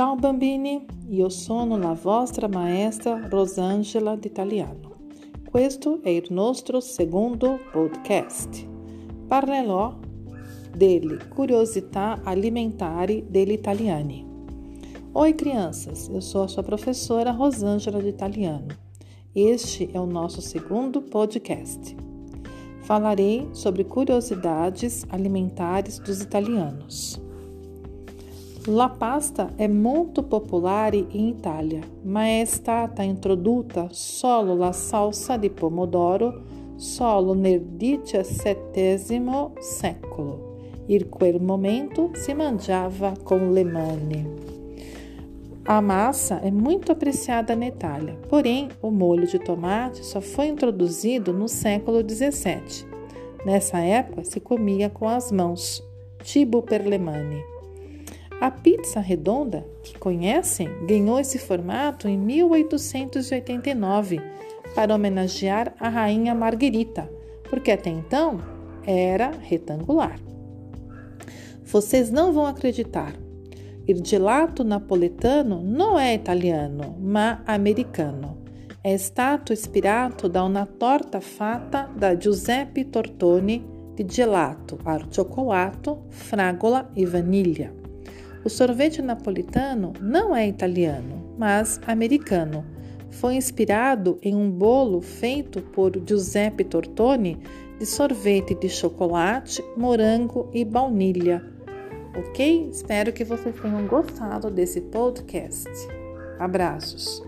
Ciao bambini, io sono la vostra maestra Rosangela d'Italiano. Questo è il nostro secondo podcast. Parlerò delle curiosità alimentari degli italiani. Oi, crianças, eu sou a sua professora Rosângela de Italiano. Este é o nosso segundo podcast. Falarei sobre curiosidades alimentares dos italianos. La pasta è molto popolare in Italia, ma è stata introdotta solo la salsa di pomodoro solo nel XVII secolo. In quel momento si mangiava com le mani. A massa é muito apreciada na Itália, porém o molho de tomate só foi introduzido no século XVII. Nessa época se comia com as mãos, tipo per le mani. A pizza redonda, que conhecem, ganhou esse formato em 1889 para homenagear a rainha Margherita, porque até então era retangular. Vocês não vão acreditar. Gelato napoletano não é italiano, mas americano. É stato ispirato da una torta fatta da Giuseppe Tortoni di gelato al cioccolato, fragola e vaniglia. O sorvete napolitano não é italiano, mas americano. Foi inspirado em um bolo feito por Giuseppe Tortoni de sorvete de chocolate, morango e baunilha. Ok? Espero que vocês tenham gostado desse podcast. Abraços!